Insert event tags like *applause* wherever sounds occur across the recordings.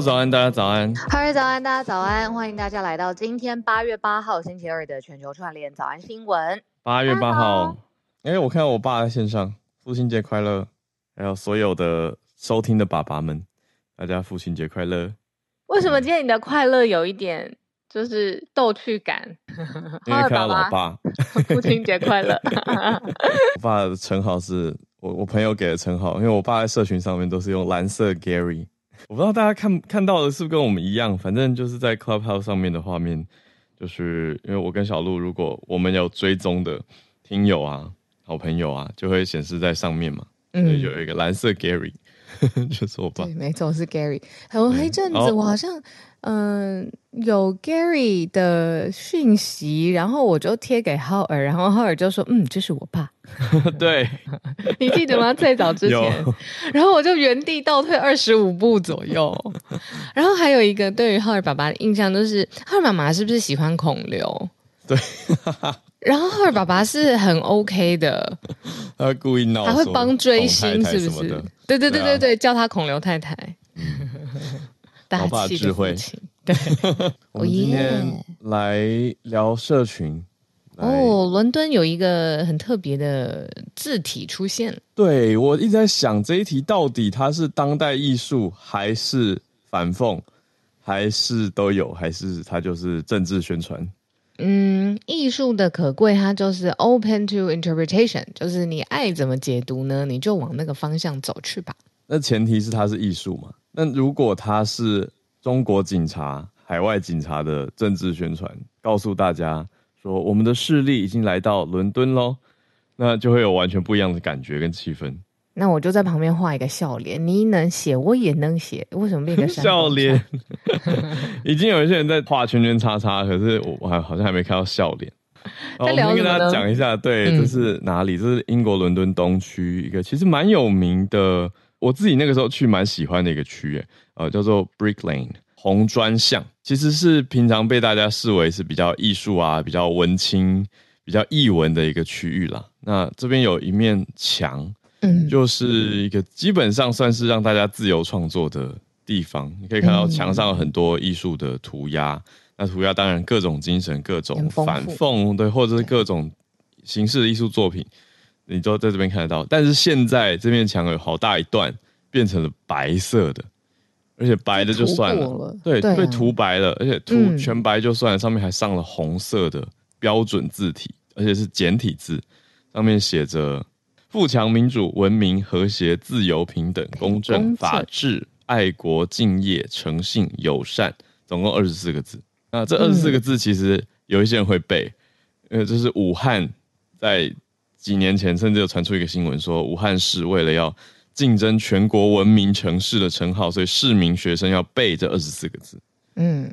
早安，大家早安。哈喽，早安，大家早安。欢迎大家来到今天八月八号星期二的全球串联早安新闻。八月八号。哎、欸，我看到我爸在线上，父亲节快乐！还有所有的收听的爸爸们，大家父亲节快乐！为什么今天你的快乐有一点就是逗趣感？*laughs* 因为看到老 *laughs* 爸，父亲节快乐！*laughs* 我爸的称号是我我朋友给的称号，因为我爸在社群上面都是用蓝色 Gary，我不知道大家看看到的是不是跟我们一样，反正就是在 Clubhouse 上面的画面，就是因为我跟小鹿，如果我们有追踪的听友啊。好朋友啊，就会显示在上面嘛。嗯，有一个蓝色 Gary，*laughs* 就是我爸。对，没错，是 Gary。有一阵子，我好像嗯、呃、有 Gary 的讯息，然后我就贴给浩尔，然后浩尔就说：“嗯，这是我爸。*laughs* ”对，*laughs* 你记得吗？最早之前，然后我就原地倒退二十五步左右。然后还有一个对于浩尔爸爸的印象，就是浩尔妈妈是不是喜欢孔刘？对。然后浩尔爸爸是很 OK 的，他会故意闹，他会帮追星，是不是？对对对对对，叫他孔刘太太。*laughs* 老爸智慧，对。*laughs* 我们今天来聊社群。哦，伦敦有一个很特别的字体出现。对，我一直在想这一题到底它是当代艺术，还是反讽，还是都有，还是它就是政治宣传？嗯，艺术的可贵，它就是 open to interpretation，就是你爱怎么解读呢，你就往那个方向走去吧。那前提是它是艺术嘛？那如果它是中国警察、海外警察的政治宣传，告诉大家说我们的势力已经来到伦敦喽，那就会有完全不一样的感觉跟气氛。那我就在旁边画一个笑脸，你能写，我也能写，为什么变成笑脸？已经有一些人在画圈圈叉叉，可是我还好像还没看到笑脸。我先跟大家讲一下，对，这是哪里？这是英国伦敦东区一个其实蛮有名的，我自己那个时候去蛮喜欢的一个区，域，呃，叫做 Brick Lane 红砖巷，其实是平常被大家视为是比较艺术啊、比较文青、比较艺文的一个区域啦。那这边有一面墙。就是一个基本上算是让大家自由创作的地方。你可以看到墙上有很多艺术的涂鸦，那涂鸦当然各种精神、各种反讽，对，或者是各种形式的艺术作品，你都在这边看得到。但是现在这面墙有好大一段变成了白色的，而且白的就算了，了对，对啊、被涂白了，而且涂全白就算了，上面还上了红色的标准字体，而且是简体字，上面写着。富强、民主、文明、和谐、自由、平等、公正、公正法治、爱国、敬业、诚信、友善，总共二十四个字。那这二十四个字，其实有一些人会背，因为这是武汉在几年前甚至有传出一个新闻，说武汉市为了要竞争全国文明城市的称号，所以市民学生要背这二十四个字。嗯，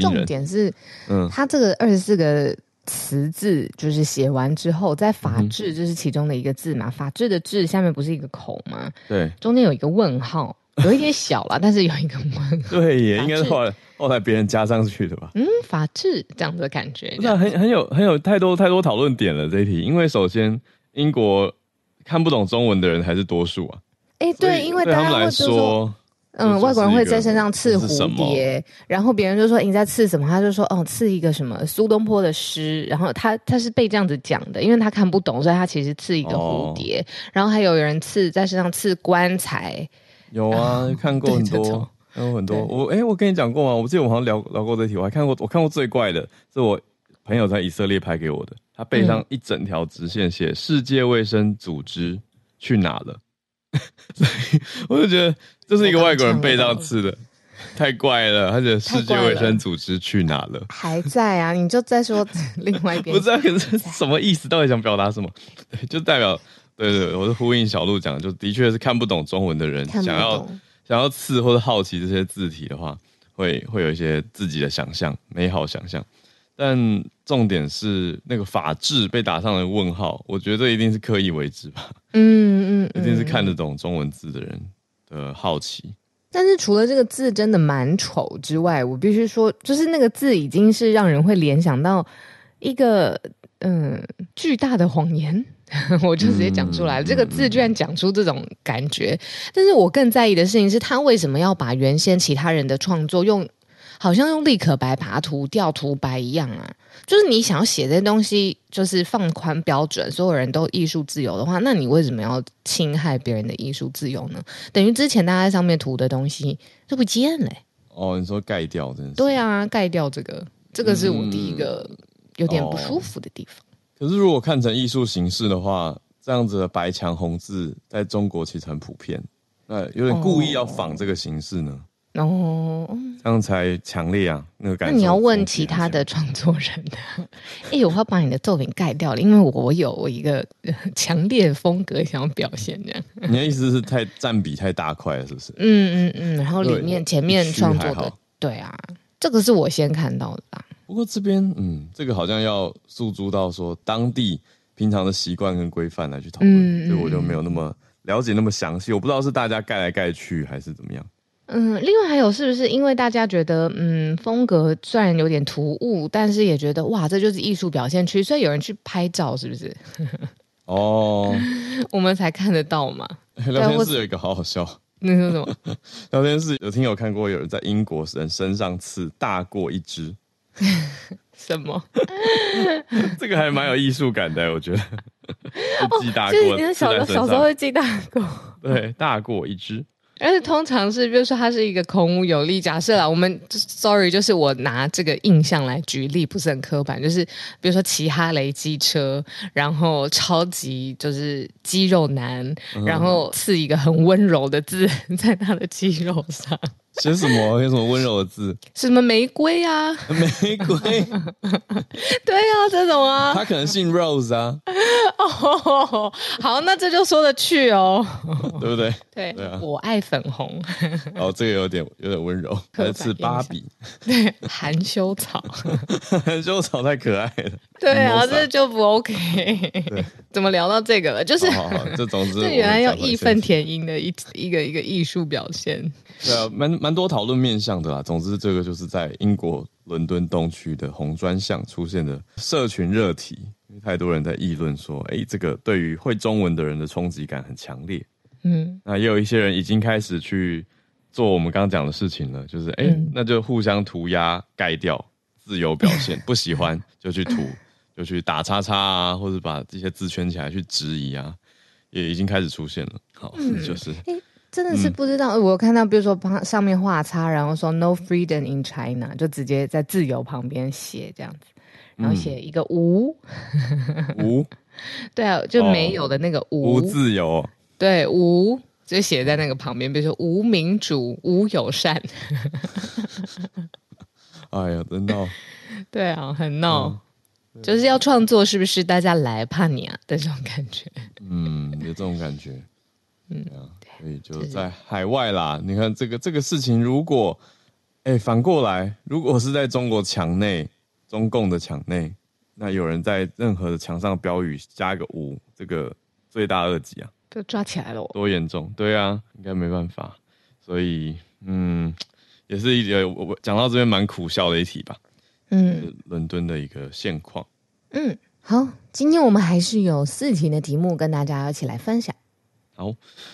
重点是，嗯，他这个二十四个。词字就是写完之后，在法治就是其中的一个字嘛？嗯、法治的治下面不是一个口吗？对，中间有一个问号，*laughs* 有一点小了，但是有一个问号。对，也应该是后来后来别人加上去的吧？嗯，法治这样的感觉，那很很有很有太多太多讨论点了这一题，因为首先英国看不懂中文的人还是多数啊。哎、欸，对，因为对他们来说。嗯，外国人会在身上刺蝴蝶，然后别人就说你在刺什么？他就说哦，刺一个什么苏东坡的诗。然后他他是被这样子讲的，因为他看不懂，所以他其实刺一个蝴蝶。哦、然后还有人刺在身上刺棺材，有啊，*laughs* 看过很多，看过很多。我哎，我跟你讲过吗？我记得我好像聊聊过这题，我还看过，我看过最怪的是我朋友在以色列拍给我的，他背上一整条直线写“世界卫生组织去哪了”，*laughs* 所以我就觉得。这是一个外国人背上刺的，太怪了，而且世界卫生组织去哪了？还在啊，你就再说另外一边。*laughs* 不知道可是什么意思？到底想表达什么？就代表对，对对，我是呼应小鹿讲，就的确是看不懂中文的人，想要想要刺或者好奇这些字体的话，会会有一些自己的想象，美好想象。但重点是那个法治被打上了问号，我觉得一定是刻意为之吧。嗯嗯，嗯，*laughs* 一定是看得懂中文字的人的好奇。但是除了这个字真的蛮丑之外，我必须说，就是那个字已经是让人会联想到一个嗯巨大的谎言。*laughs* 我就直接讲出来了，嗯，这个字居然讲出这种感觉。但是我更在意的事情是他为什么要把原先其他人的创作用。好像用立可白把它涂掉涂白一样啊！就是你想要写这些东西，就是放宽标准，所有人都艺术自由的话，那你为什么要侵害别人的艺术自由呢？等于之前大家在上面涂的东西就不见了、欸。哦，你说盖掉真？对啊，盖掉这个，这个是我第一个有点不舒服的地方。可是如果看成艺术形式的话，这样子的白墙红字在中国其实很普遍，那有点故意要仿这个形式呢？哦哦，这样才强烈啊！那个感觉。那你要问其他的创作人的，*laughs* 哎、欸，我要把你的作品盖掉了，因为我有我一个强烈的风格想要表现这样。你的意思是太占比太大块了，是不是？嗯嗯嗯，然后里面前面创作的，对啊，这个是我先看到的啦。不过这边，嗯，这个好像要诉诸到说当地平常的习惯跟规范来去讨论，嗯，所以我就没有那么了解那么详细。我不知道是大家盖来盖去还是怎么样。嗯，另外还有是不是因为大家觉得，嗯，风格虽然有点突兀，但是也觉得哇，这就是艺术表现区，所以有人去拍照，是不是？哦，*laughs* 我们才看得到嘛。*laughs* 聊天室有一个好好笑，那说什么？*laughs* 聊天室有听友看过有人在英国人身上刺大过一只，*laughs* 什么？*laughs* 这个还蛮有艺术感的，我觉得。*laughs* 记大过，哦、就是你小小时候会记大过，对，大过一只。而且通常是，比如说它是一个孔武有力。假设啦，我们 sorry，就是我拿这个印象来举例，不是很刻板。就是比如说骑哈雷机车，然后超级就是肌肉男，然后刺一个很温柔的字在他的肌肉上。写什么？有什么温柔的字？什么玫瑰啊？玫瑰？*laughs* 对啊，这种啊。他可能姓 Rose 啊。*laughs* 哦，好，那这就说得去哦，对不对？对，对啊，我爱粉红。哦，这个有点有点温柔，来自芭比。对，含羞草。*laughs* 含羞草太可爱了。对啊，这就不 OK。怎么聊到这个了？就是，好好这总之，这原来要义愤填膺的一一个一个艺术表现。对啊，蛮蛮多讨论面向的啦。总之，这个就是在英国伦敦东区的红砖巷出现的社群热题，因为太多人在议论说，哎，这个对于会中文的人的冲击感很强烈。嗯，那也有一些人已经开始去做我们刚刚讲的事情了，就是哎，那就互相涂鸦盖掉，自由表现，*laughs* 不喜欢就去涂，就去打叉叉啊，或者把这些字圈起来去质疑啊，也已经开始出现了。好，嗯、就是。真的是不知道，嗯、我看到比如说旁上面画叉，然后说 “No freedom in China”，就直接在自由旁边写这样子，然后写一个无无，*laughs* 对啊，就没有的那个无、哦、无自由，对无就写在那个旁边，比如说无民主、无友善。*laughs* 哎呀，真闹！*laughs* 对啊，很闹，嗯、就是要创作，是不是？大家来怕你啊的这种感觉。嗯，有这种感觉。嗯啊。所以就在海外啦，你看这个这个事情，如果哎反过来，如果是在中国墙内，中共的墙内，那有人在任何的墙上标语加一个五，这个罪大恶极啊，就抓起来了，多严重？对啊，应该没办法。所以嗯，也是一个我讲到这边蛮苦笑的一题吧。嗯，伦敦的一个现况。嗯，好，今天我们还是有四题的题目跟大家一起来分享。好，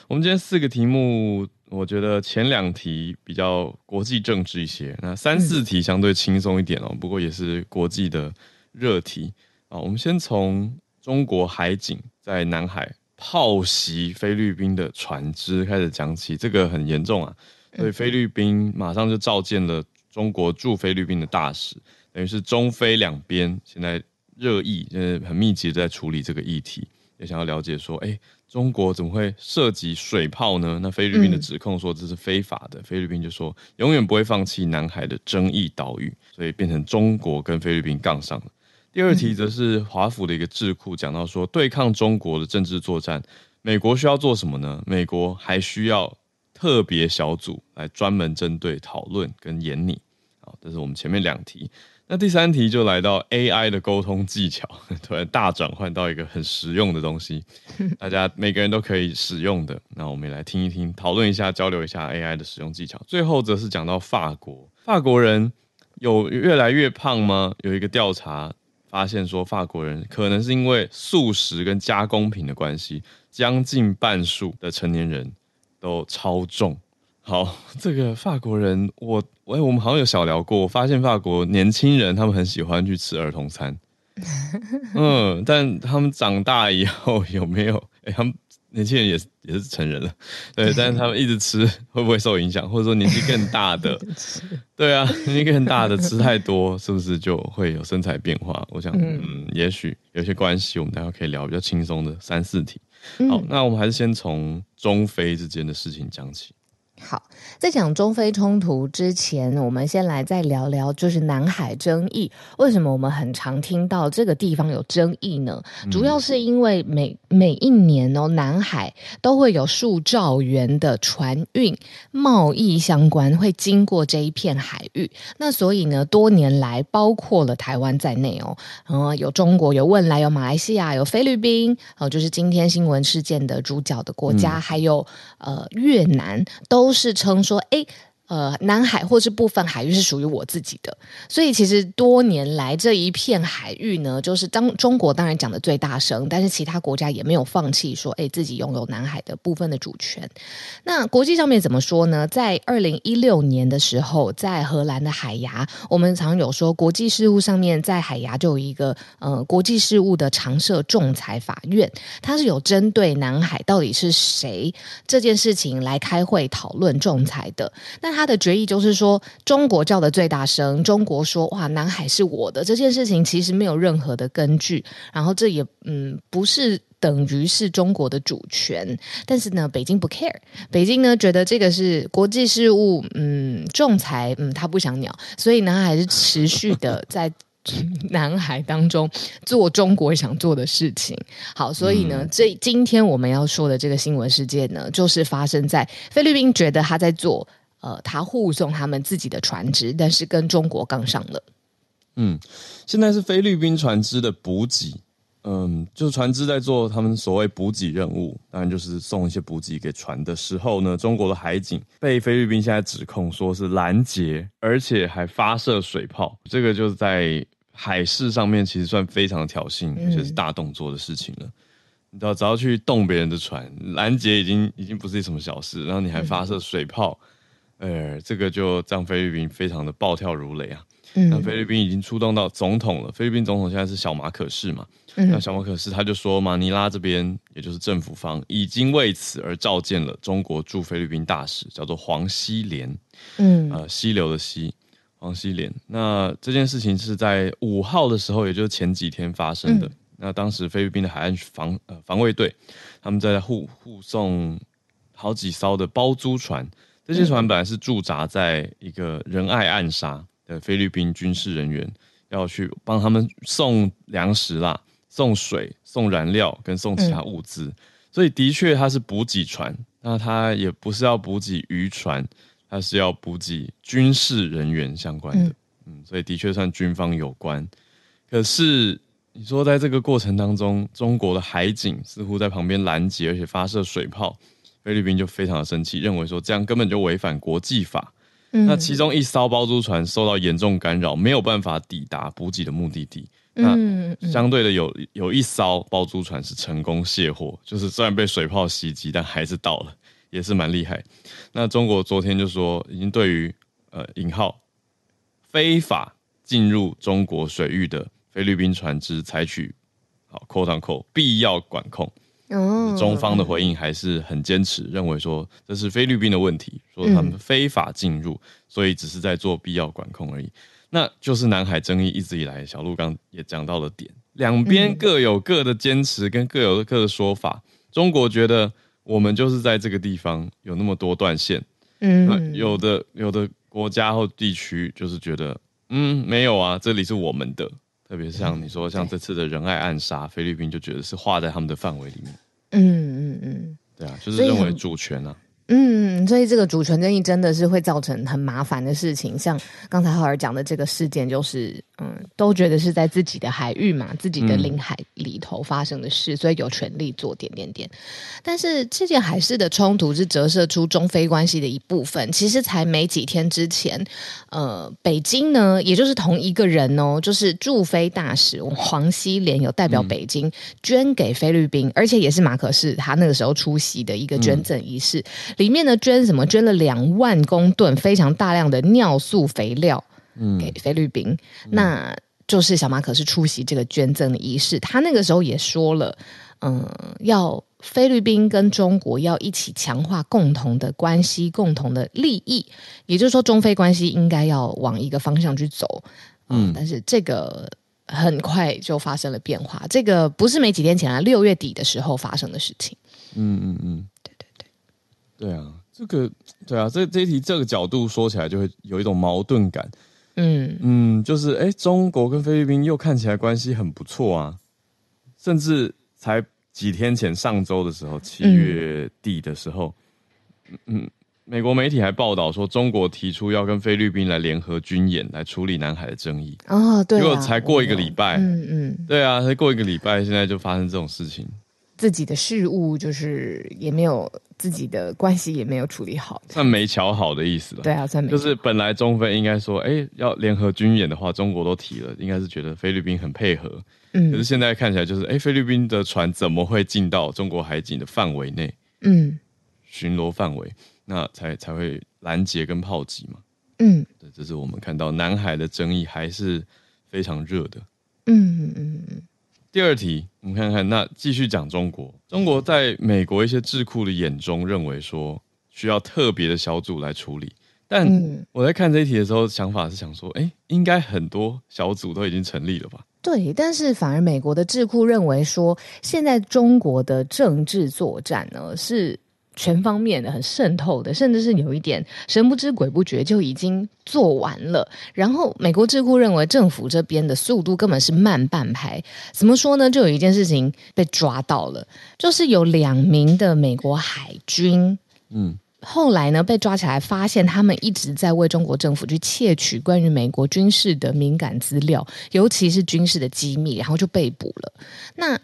我们今天四个题目，我觉得前两题比较国际政治一些，那三四题相对轻松一点哦。不过也是国际的热题啊。我们先从中国海警在南海炮袭菲律宾的船只开始讲起，这个很严重啊，所以菲律宾马上就召见了中国驻菲律宾的大使，等于是中菲两边现在热议，就是很密集的在处理这个议题。也想要了解说，哎，中国怎么会涉及水炮呢？那菲律宾的指控说这是非法的，嗯、菲律宾就说永远不会放弃南海的争议岛屿，所以变成中国跟菲律宾杠上了。第二题则是华府的一个智库讲到说，对抗中国的政治作战，美国需要做什么呢？美国还需要特别小组来专门针对讨论跟研拟。好，这是我们前面两题。那第三题就来到 AI 的沟通技巧，*laughs* 突然大转换到一个很实用的东西，*laughs* 大家每个人都可以使用的。那我们也来听一听，讨论一下，交流一下 AI 的使用技巧。最后则是讲到法国，法国人有越来越胖吗？有一个调查。发现说，法国人可能是因为素食跟加工品的关系，将近半数的成年人都超重。好，这个法国人，我哎，我们好像有小聊过，我发现法国年轻人他们很喜欢去吃儿童餐，*laughs* 嗯，但他们长大以后有没有？*laughs* 哎，他们。年轻人也是也是成人了，对，但是他们一直吃会不会受影响？或者说年纪更大的，*laughs* 对啊，年纪更大的吃太多是不是就会有身材变化？我想，嗯，也许有些关系，我们待会可以聊比较轻松的三四题。好，那我们还是先从中非之间的事情讲起。好，在讲中非冲突之前，我们先来再聊聊，就是南海争议。为什么我们很常听到这个地方有争议呢？主要是因为每每一年哦，南海都会有数兆元的船运贸易相关会经过这一片海域。那所以呢，多年来，包括了台湾在内哦，嗯，有中国，有汶莱，有马来西亚，有菲律宾，哦，就是今天新闻事件的主角的国家，嗯、还有呃越南都。是称说，哎。呃，南海或是部分海域是属于我自己的，所以其实多年来这一片海域呢，就是当中国当然讲的最大声，但是其他国家也没有放弃说，哎，自己拥有南海的部分的主权。那国际上面怎么说呢？在二零一六年的时候，在荷兰的海牙，我们常有说国际事务上面在海牙就有一个呃国际事务的常设仲裁法院，它是有针对南海到底是谁这件事情来开会讨论仲裁的。那他的决议就是说，中国叫的最大声，中国说哇，南海是我的这件事情其实没有任何的根据，然后这也嗯不是等于是中国的主权，但是呢，北京不 care，北京呢觉得这个是国际事务，嗯，仲裁，嗯，他不想鸟，所以呢还是持续的在南海当中做中国想做的事情。好，所以呢，这今天我们要说的这个新闻事件呢，就是发生在菲律宾，觉得他在做。呃，他护送他们自己的船只，但是跟中国杠上了。嗯，现在是菲律宾船只的补给，嗯，就是船只在做他们所谓补给任务，当然就是送一些补给给船的时候呢，中国的海警被菲律宾现在指控说是拦截，而且还发射水炮，这个就是在海事上面其实算非常挑衅，而且是大动作的事情了。嗯、你知道，只要去动别人的船，拦截已经已经不是什么小事，然后你还发射水炮。嗯呃，这个就让菲律宾非常的暴跳如雷啊！嗯，那菲律宾已经出动到总统了。菲律宾总统现在是小马可仕嘛？嗯，那小马可仕他就说，马尼拉这边也就是政府方已经为此而召见了中国驻菲律宾大使，叫做黄希连。嗯，呃，溪流的溪，黄希连。那这件事情是在五号的时候，也就是前几天发生的。嗯，那当时菲律宾的海岸防呃防卫队他们在护护送好几艘的包租船。这些船本来是驻扎在一个仁爱暗杀的菲律宾军事人员，要去帮他们送粮食啦、送水、送燃料跟送其他物资，所以的确它是补给船。那它也不是要补给渔船，它是要补给军事人员相关的。嗯，所以的确算军方有关。可是你说在这个过程当中，中国的海警似乎在旁边拦截，而且发射水炮。菲律宾就非常的生气，认为说这样根本就违反国际法。嗯、那其中一艘包租船受到严重干扰，没有办法抵达补给的目的地。嗯、那相对的有有一艘包租船是成功卸货，就是虽然被水炮袭击，但还是到了，也是蛮厉害。那中国昨天就说，已经对于呃引号非法进入中国水域的菲律宾船只采取好扣上扣必要管控。哦，中方的回应还是很坚持，认为说这是菲律宾的问题，说他们非法进入，所以只是在做必要管控而已。那就是南海争议一直以来，小鹿刚也讲到了点，两边各有各的坚持，跟各有各的说法。嗯、中国觉得我们就是在这个地方有那么多断线，嗯，有的有的国家或地区就是觉得，嗯，没有啊，这里是我们的。特别是像你说，像这次的仁爱暗杀，菲律宾就觉得是划在他们的范围里面。嗯嗯嗯，对啊，就是认为主权啊。嗯，所以这个主权争议真的是会造成很麻烦的事情。像刚才浩尔讲的这个事件，就是嗯，都觉得是在自己的海域嘛，自己的领海里头发生的事，嗯、所以有权利做点点点。但是这件海事的冲突是折射出中非关系的一部分。其实才没几天之前，呃，北京呢，也就是同一个人哦，就是驻菲大使黄希濂有代表北京捐给菲律宾，嗯、而且也是马可仕他那个时候出席的一个捐赠仪式。嗯里面呢，捐什么？捐了两万公吨非常大量的尿素肥料，嗯，给菲律宾。嗯、那就是小马可是出席这个捐赠的仪式，他那个时候也说了，嗯，要菲律宾跟中国要一起强化共同的关系、共同的利益，也就是说，中非关系应该要往一个方向去走。嗯，嗯，但是这个很快就发生了变化，这个不是没几天前啊，六月底的时候发生的事情。嗯嗯嗯。对对对对啊，这个对啊，这这一题这个角度说起来就会有一种矛盾感。嗯。嗯，就是哎，中国跟菲律宾又看起来关系很不错啊，甚至才几天前上周的时候，七月底的时候，嗯，嗯，美国媒体还报道说，中国提出要跟菲律宾来联合军演来处理南海的争议。哦，对啊，结果才过一个礼拜，嗯嗯，对啊，才过一个礼拜，现在就发生这种事情。自己的事务就是也没有自己的关系也没有处理好，算没瞧好的意思了。对啊，算没。就是本来中非应该说，哎、欸，要联合军演的话，中国都提了，应该是觉得菲律宾很配合。嗯。可是现在看起来就是，哎、欸，菲律宾的船怎么会进到中国海警的范围内？嗯。巡逻范围，那才才会拦截跟炮击嘛。嗯。对，这是我们看到南海的争议还是非常热的。嗯嗯嗯嗯。第二题，我们看看，那继续讲中国。中国在美国一些智库的眼中，认为说需要特别的小组来处理。但我在看这一题的时候，想法是想说，哎，应该很多小组都已经成立了吧？对，但是反而美国的智库认为说，现在中国的政治作战呢是。全方面的、很渗透的，甚至是有一点神不知鬼不觉就已经做完了。然后，美国智库认为政府这边的速度根本是慢半拍。怎么说呢？就有一件事情被抓到了，就是有两名的美国海军，嗯，后来呢被抓起来，发现他们一直在为中国政府去窃取关于美国军事的敏感资料，尤其是军事的机密，然后就被捕了。那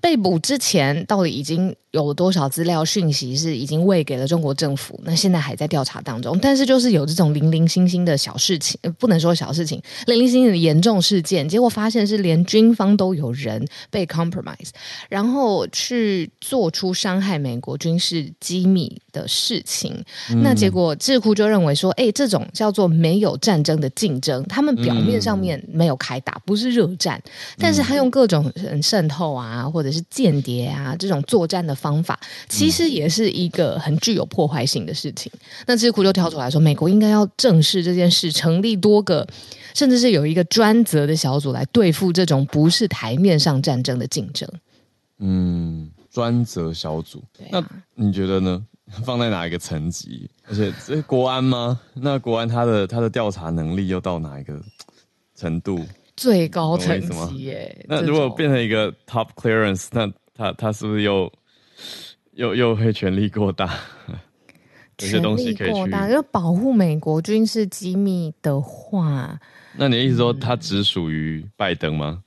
被捕之前，到底已经有多少资料讯息是已经喂给了中国政府？那现在还在调查当中。但是就是有这种零零星星的小事情，不能说小事情，零零星星的严重事件，结果发现是连军方都有人被 compromise，然后去做出伤害美国军事机密的事情。嗯、那结果智库就认为说，哎，这种叫做没有战争的竞争，他们表面上面没有开打，不是热战，但是他用各种渗透啊，或者是间谍啊这种作战的方。法其实也是一个很具有破坏性的事情。那智库就跳出来说，美国应该要正视这件事，成立多个，甚至是有一个专责的小组来对付这种不是台面上战争的竞争。嗯，专责小组，啊、那你觉得呢？*laughs* 放在哪一个层级？而且这国安吗？那国安他的他的调查能力又到哪一个程度？最高层级耶？那如果变成一个 top clearance，那他他是不是又？又又会权力过大，*laughs* 有些东西可以去要保护美国军事机密的话，那你的意思说他只属于拜登吗？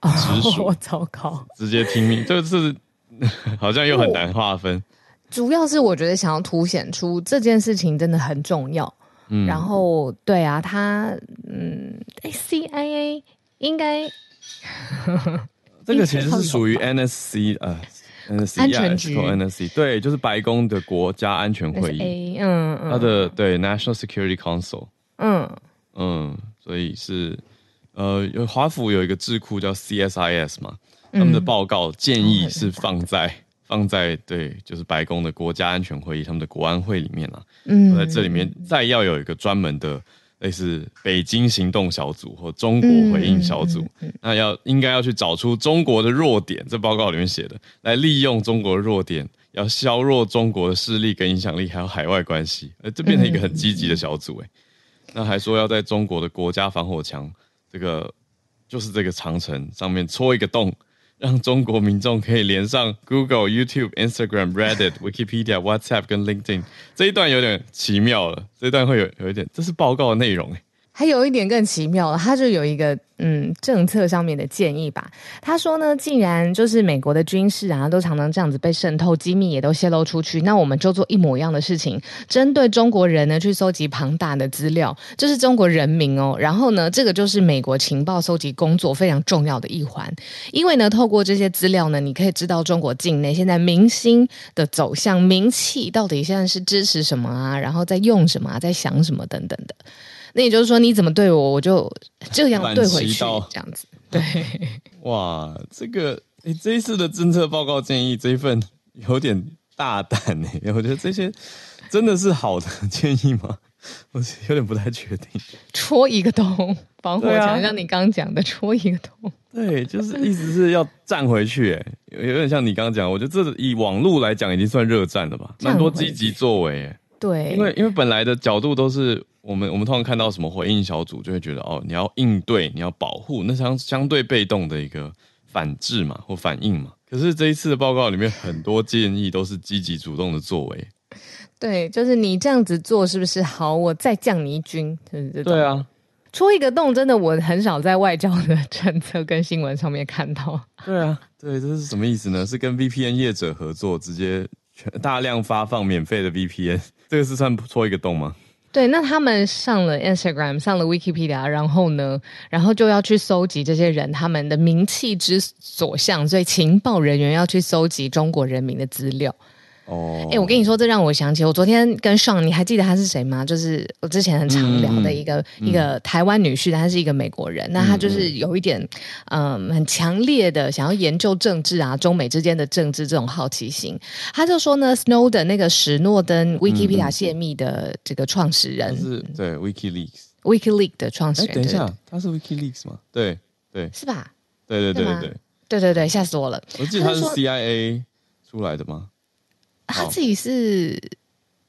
哦，直属 *laughs* 糟糕，直接听命，这个是 *laughs* 好像又很难划分。主要是我觉得想要凸显出这件事情真的很重要。嗯，然后对啊，他嗯，CIA 应该这个其实是属于 NSC 呃。NSC, 安全局。NSC 对，就是白宫的国家安全会议，嗯嗯，它的对 National Security Council，嗯。嗯，所以是呃，华府有一个智库叫 CSIS 嘛，他们的报告建议是放在、嗯、放在对，就是白宫的国家安全会议，他们的国安会里面啊，嗯，在这里面再要有一个专门的类似北京行动小组或中国回应小组，嗯、那要应该要去找出中国的弱点，这报告里面写的，来利用中国的弱点，要削弱中国的势力跟影响力，还有海外关系，呃，这变成一个很积极的小组，哎，那还说要在中国的国家防火墙，这个就是这个长城上面戳一个洞。让中国民众可以连上 Google、YouTube、Instagram、Reddit、Wikipedia、WhatsApp 跟 LinkedIn，这一段有点奇妙了。这一段会有有一点，这是报告的内容诶。还有一点更奇妙了，他就有一个嗯政策上面的建议吧。他说呢，既然就是美国的军事啊都常常这样子被渗透，机密也都泄露出去，那我们就做一模一样的事情，针对中国人呢去搜集庞大的资料，这、就是中国人民哦。然后呢，这个就是美国情报搜集工作非常重要的一环，因为呢，透过这些资料呢，你可以知道中国境内现在民心的走向、名气到底现在是支持什么啊，然后在用什么啊，在想什么等等的。那也就是说，你怎么对我，我就这样对回去，这样子。对，*laughs* 哇，这个你这一次的政策报告建议这一份有点大胆呢。*laughs* 我觉得这些真的是好的建议吗？我有点不太确定。戳一个洞，防火墙，像你刚刚讲的，戳一个洞。*laughs* 对，就是意思是要站回去，哎，有点像你刚刚讲。我觉得这以网络来讲，已经算热战了吧？蛮多积极作为，哎，对，因为因为本来的角度都是。我们我们通常看到什么回应小组，就会觉得哦，你要应对，你要保护，那相相对被动的一个反制嘛，或反应嘛。可是这一次的报告里面，很多建议都是积极主动的作为。对，就是你这样子做是不是好？我再降你一军，就是对啊。戳一个洞，真的我很少在外交的政策跟新闻上面看到。对啊，对，这是什么意思呢？是跟 VPN 业者合作，直接全大量发放免费的 VPN，这个是算戳一个洞吗？对，那他们上了 Instagram，上了 Wikipedia，然后呢，然后就要去搜集这些人他们的名气之所向，所以情报人员要去搜集中国人民的资料。哦，哎，我跟你说，这让我想起我昨天跟上，你还记得他是谁吗？就是我之前很常聊的一个一个台湾女婿，她是一个美国人，那他就是有一点嗯很强烈的想要研究政治啊，中美之间的政治这种好奇心。他就说呢，Snow 的那个史诺登，Wikipedia 泄密的这个创始人，是对，WikiLeaks，WikiLeaks 的创始人。等一下，他是 WikiLeaks 吗？对对，是吧？对对对对对对对，吓死我了。我记得他是 CIA 出来的吗？他自己是，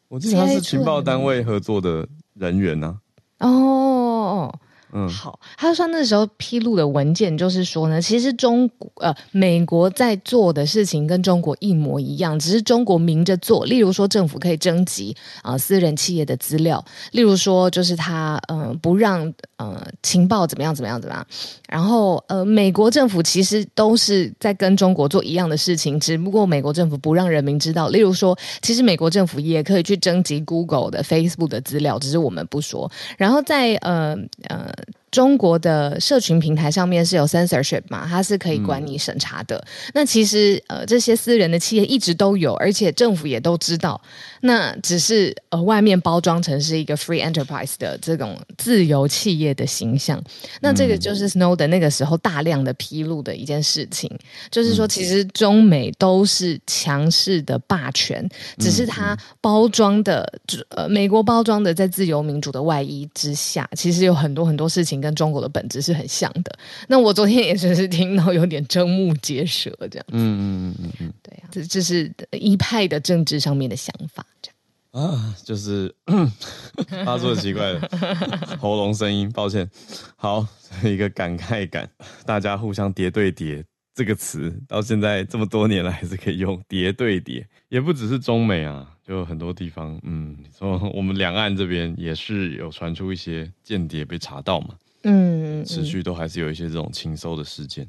我记得他是情报单位合作的人员呢、啊。哦。嗯，好，他就说那时候披露的文件就是说呢，其实中国呃美国在做的事情跟中国一模一样，只是中国明着做。例如说，政府可以征集啊、呃、私人企业的资料，例如说就是他呃不让呃情报怎么样怎么样怎么样。然后呃美国政府其实都是在跟中国做一样的事情，只不过美国政府不让人民知道。例如说，其实美国政府也可以去征集 Google 的 Facebook 的资料，只是我们不说。然后在呃呃。中国的社群平台上面是有 censorship 嘛，它是可以管理审查的。嗯、那其实呃，这些私人的企业一直都有，而且政府也都知道。那只是呃，外面包装成是一个 free enterprise 的这种自由企业的形象。那这个就是 Snowden 那个时候大量的披露的一件事情，就是说其实中美都是强势的霸权，只是它包装的呃，美国包装的在自由民主的外衣之下，其实有很多很多事情。跟中国的本质是很像的。那我昨天也只是听到有点瞠目结舌这样。嗯嗯嗯嗯对啊，这这是一派的政治上面的想法这样。啊，就是 *laughs* 发出了奇怪的 *laughs* 喉咙声音，抱歉。好，一个感慨感，大家互相叠对叠这个词，到现在这么多年来还是可以用叠对叠，也不只是中美啊。就很多地方，嗯，从我们两岸这边也是有传出一些间谍被查到嘛。嗯，嗯，持续都还是有一些这种情收的事件，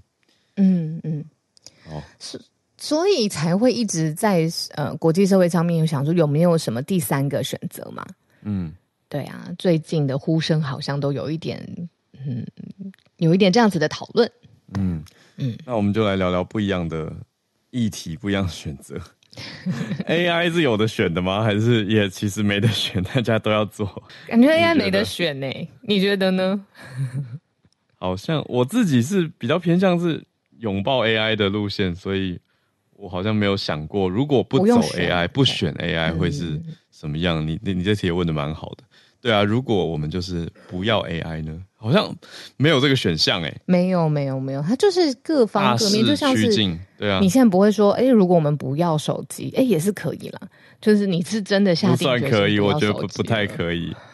嗯嗯，哦，是，所以才会一直在呃国际社会上面有想说有没有什么第三个选择嘛？嗯，对啊，最近的呼声好像都有一点，嗯，有一点这样子的讨论，嗯。嗯，那我们就来聊聊不一样的议题，不一样的选择。*laughs* AI 是有的选的吗？还是也其实没得选？大家都要做？感觉 AI 没得选呢、欸？你觉得呢？好像我自己是比较偏向是拥抱 AI 的路线，所以我好像没有想过，如果不走 AI 不，不选 AI 会是什么样？嗯、你你你这题也问的蛮好的。对啊，如果我们就是不要 AI 呢？好像没有这个选项哎、欸。没有没有没有，它就是各方各面，就像是对啊。你现在不会说，哎，如果我们不要手机，哎，也是可以啦。就是你是真的下定决心不，算可以，我觉得不不太可以。*laughs*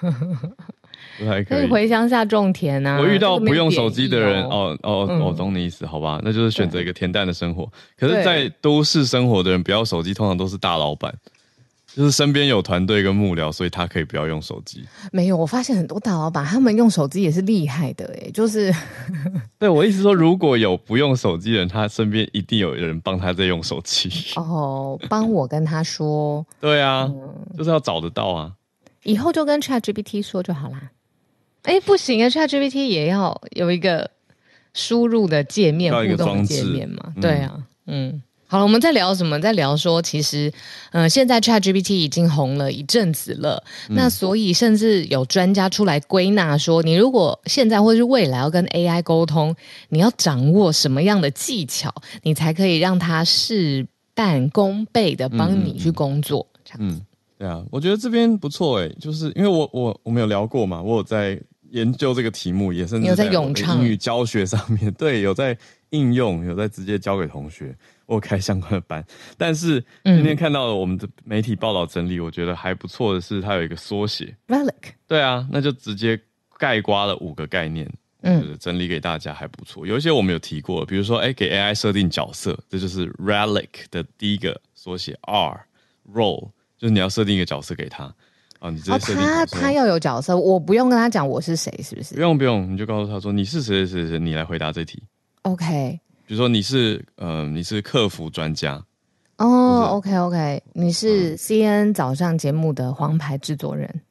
不太可以，可以回乡下种田啊！我遇到不用手机的人，哦哦，我、哦、懂你意思，好吧？那就是选择一个恬淡的生活。可是，在都市生活的人，不要手机，通常都是大老板，就是身边有团队跟幕僚，所以他可以不要用手机。没有，我发现很多大老板他们用手机也是厉害的，哎，就是。*laughs* 对我意思说，如果有不用手机的人，他身边一定有人帮他在用手机。哦，帮我跟他说。*laughs* 对啊，嗯、就是要找得到啊。以后就跟 ChatGPT 说就好啦。哎，不行啊！ChatGPT 也要有一个输入的界面，互动界面嘛？对啊，嗯，好了，我们在聊什么？在聊说，其实，嗯、呃，现在 ChatGPT 已经红了一阵子了，嗯、那所以甚至有专家出来归纳说，你如果现在或是未来要跟 AI 沟通，你要掌握什么样的技巧，你才可以让它事半功倍的帮你去工作？嗯、这样子。嗯对啊，我觉得这边不错诶，就是因为我我我们有聊过嘛，我有在研究这个题目，也甚至在咏唱英语教学上面，对，有在应用，有在直接教给同学，我有开相关的班。*laughs* 但是今天看到了我们的媒体报道整理，嗯、我觉得还不错的是，它有一个缩写，relic。对啊，那就直接概括了五个概念，嗯，整理给大家还不错。有一些我们有提过，比如说，哎，给 AI 设定角色，这就是 relic 的第一个缩写 R，role。就是你要设定一个角色给他啊，你直接设定、哦、他他要有角色，我不用跟他讲我是谁，是不是？不用不用，你就告诉他说你是谁谁谁谁，你来回答这题。OK。比如说你是呃你是客服专家哦，OK OK，你是 CNN 早上节目的黄牌制作人。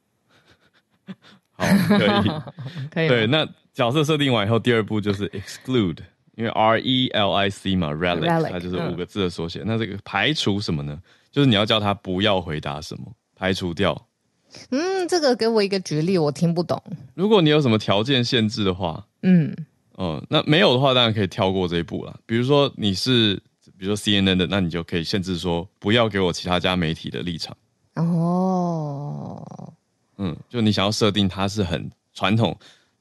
*laughs* 好，可以 *laughs* 可以。对，那角色设定完以后，第二步就是 exclude，因为 R E L I C 嘛，relic，它就是五个字的缩写。嗯、那这个排除什么呢？就是你要叫他不要回答什么，排除掉。嗯，这个给我一个举例，我听不懂。如果你有什么条件限制的话，嗯，哦、呃，那没有的话，当然可以跳过这一步了。比如说你是，比如说 CNN 的，那你就可以限制说，不要给我其他家媒体的立场。哦，嗯，就你想要设定它是很传统，